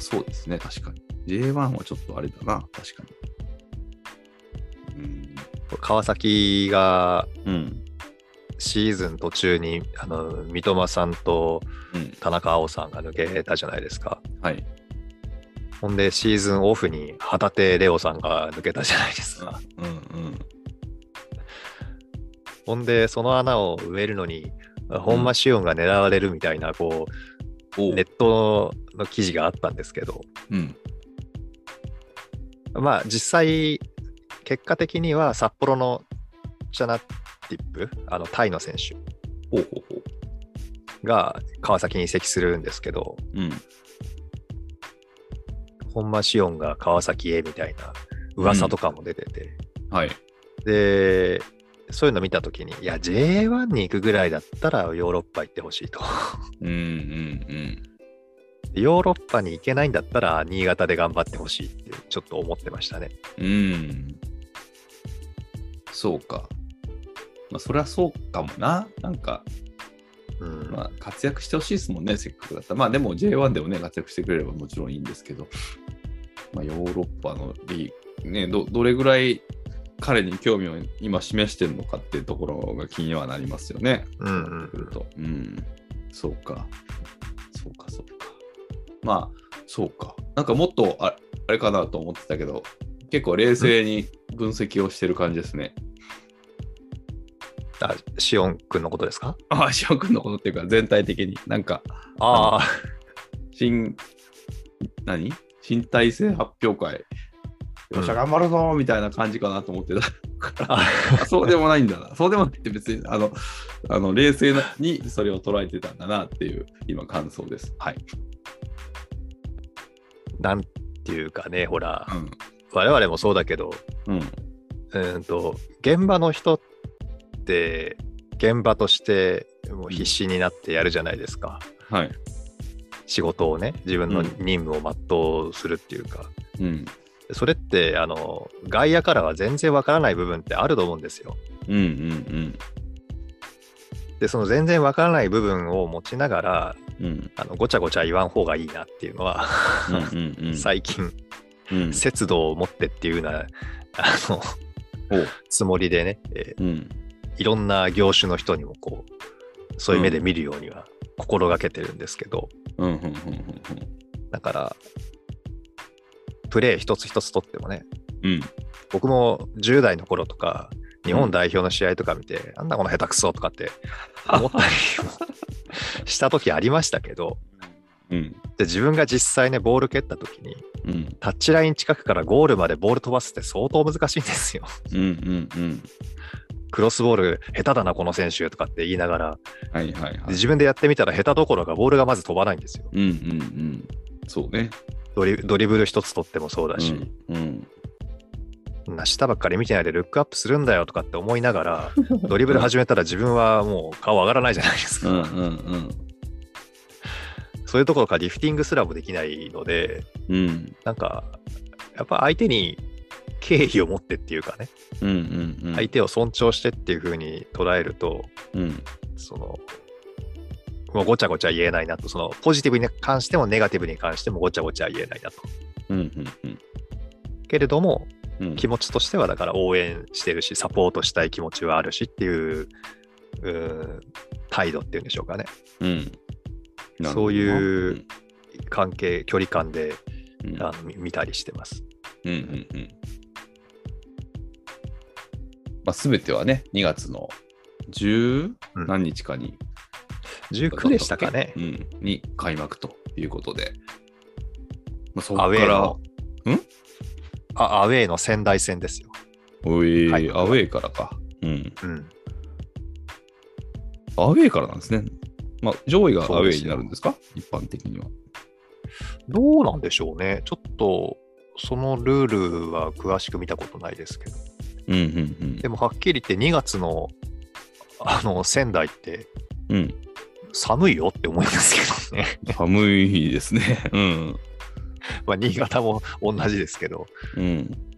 あ、そうですね、確かに。J1 はちょっとあれだな、確かに。うん。川崎がうん。シーズン途中にあの三笘さんとうん。田中碧さんが抜けたじゃないですか。はい。ほんでシーズンオフに旗手レオさんが抜けたじゃないですか。うんうん。ほんでその穴を埋めるのに本間シオンが狙われるみたいなこおうネットの記事があったんですけど、うん。まあ実際結果的には札幌のチャナティップあのタイの選手が川崎に移籍するんですけどう。うん。本間シオンが川崎へみたいな噂とかも出てて、はい。でそういうの見たときにいや J1 に行くぐらいだったらヨーロッパ行ってほしいとうんうんうん。ヨーロッパに行けないんだったら新潟で頑張ってほしいってちょっと思ってましたねうん。そうか。まあ、そりゃそうかもな。なんか、うん、まあ、活躍してほしいですもんね、せっかくだったら。まあ、でも J1 でもね、活躍してくれればもちろんいいんですけど、まあ、ヨーロッパのリーグ、ね、どどれぐらい彼に興味を今示してるのかっていうところが気にはなりますよね。うんうんそうん。そうか。そうか、そうか。まあ、そうか。なんかもっとああれかなと思ってたけど、結構冷静に分析をしてる感じですね。あシオン君のことですか？ああ、翔くんのことっていうか、全体的に。なんか、ああ新、何？新体制発表会。よっしゃ、うん頑張るぞみたいな感じかなと思ってたから、そうでもないんだな。そうでもないって別に、あの、あの冷静にそれを捉えてたんだなっていう、今、感想です。はい。なんていうかねほらうん。我々もそうだけどうん。うーんと現場の人って現場としてもう必死になってやるじゃないですか、はい。仕事をね自分のうん任務を全うするっていうか、うん。それってあの外野からは全然わからない部分ってあると思うんですようんうんでその全然わからない部分を持ちながらうん。うん。あのごちゃごちゃ言わん方がいいなっていうのはうんうんうん。最近うん。節度を持ってっていうようなあのつもりでね、えーうん。いろんな業種の人にもこうそういう目で見るようには心がけてるんですけど、うんうんうんうんだからプレー一つ一つとってもねうん。うん。僕も10代の頃とか日本代表の試合とか見て、なんだこの下手くそとかって思ったりもした時ありましたけどうん。で自分が実際ねボール蹴った時にうん。タッチライン近くからゴールまでボール飛ばすって相当難しいんですよ。うんうんうん。クロスボール下手だなこの選手とかって言いながらはいはいはいで。自分でやってみたら下手どころかボールがまず飛ばないんですよ。うんうんうん。そうね。ドリドリブル一つ取ってもそうだし、うん。な下ばっかり見てないでルックアップするんだよとかって思いながら ドリブル始めたら自分はもう顔上がらないじゃないですか。うんうんそういうところからリフティングすらもできないのでうん。うんなんかやっぱ相手に敬意を持ってっていうかね、うんうんうん。相手を尊重してっていう風に捉えるとうん。そのもうごちゃごちゃ言えないなとそのポジティブに関してもネガティブに関してもごちゃごちゃ言えないなと。うんうんうんけれどもうん。気持ちとしてはだから応援してるしサポートしたい気持ちはあるしっていうう態度っていうんでしょうかねうん。そういう関係距離感でうん。うんあの見見たりしてます。うんうんうん。まあ、すべてはね、2月の10うん何日かに、19でしたかねう。ん、に開幕ということで。まあ、そこかアウェーらの、あアウェーの仙台戦ですよ。おい、はいアウェーからか。うん。うん、アウェーからなんですね。まあ、上位がアウェーになるんですか？一般的には。どうなんでしょうね。ちょっとそのルールは詳しく見たことないですけど。うんうんでもはっきり言って2月のあの仙台ってうん。うん。寒いよって思いますけどね。寒いですね。うん。まあ新潟も同じですけど。うん。